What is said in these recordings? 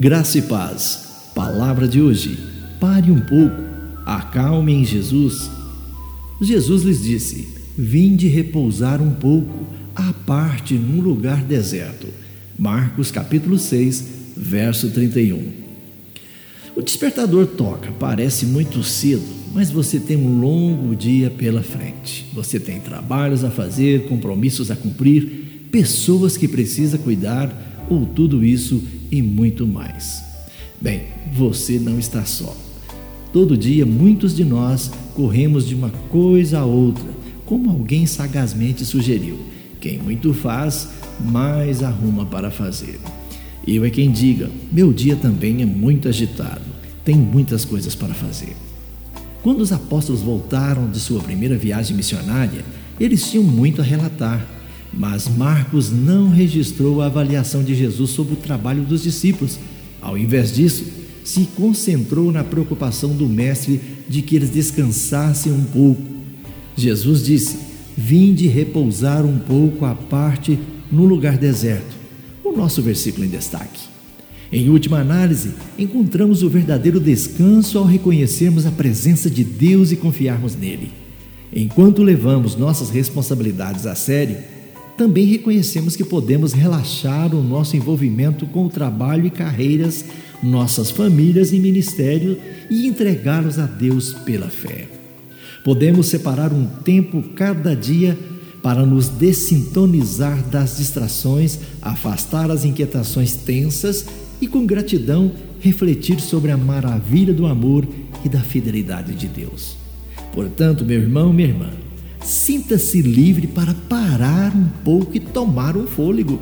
Graça e paz. Palavra de hoje. Pare um pouco. Acalme em Jesus. Jesus lhes disse: Vinde repousar um pouco, à parte num lugar deserto. Marcos capítulo 6, verso 31. O despertador toca, parece muito cedo, mas você tem um longo dia pela frente. Você tem trabalhos a fazer, compromissos a cumprir, pessoas que precisa cuidar ou tudo isso e muito mais. Bem, você não está só. Todo dia, muitos de nós corremos de uma coisa a outra, como alguém sagazmente sugeriu. Quem muito faz, mais arruma para fazer. Eu é quem diga: meu dia também é muito agitado, tem muitas coisas para fazer. Quando os apóstolos voltaram de sua primeira viagem missionária, eles tinham muito a relatar mas Marcos não registrou a avaliação de Jesus sobre o trabalho dos discípulos. Ao invés disso, se concentrou na preocupação do Mestre de que eles descansassem um pouco. Jesus disse: Vinde repousar um pouco à parte no lugar deserto. O nosso versículo em destaque. Em última análise, encontramos o verdadeiro descanso ao reconhecermos a presença de Deus e confiarmos nele. Enquanto levamos nossas responsabilidades a sério, também reconhecemos que podemos relaxar o nosso envolvimento com o trabalho e carreiras, nossas famílias e ministério e entregá-los a Deus pela fé. Podemos separar um tempo cada dia para nos dessintonizar das distrações, afastar as inquietações tensas e, com gratidão, refletir sobre a maravilha do amor e da fidelidade de Deus. Portanto, meu irmão, minha irmã, Sinta-se livre para parar um pouco e tomar um fôlego.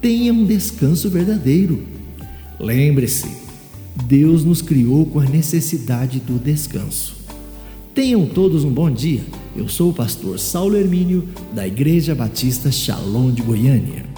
Tenha um descanso verdadeiro. Lembre-se, Deus nos criou com a necessidade do descanso. Tenham todos um bom dia. Eu sou o pastor Saulo Hermínio, da Igreja Batista Shalom de Goiânia.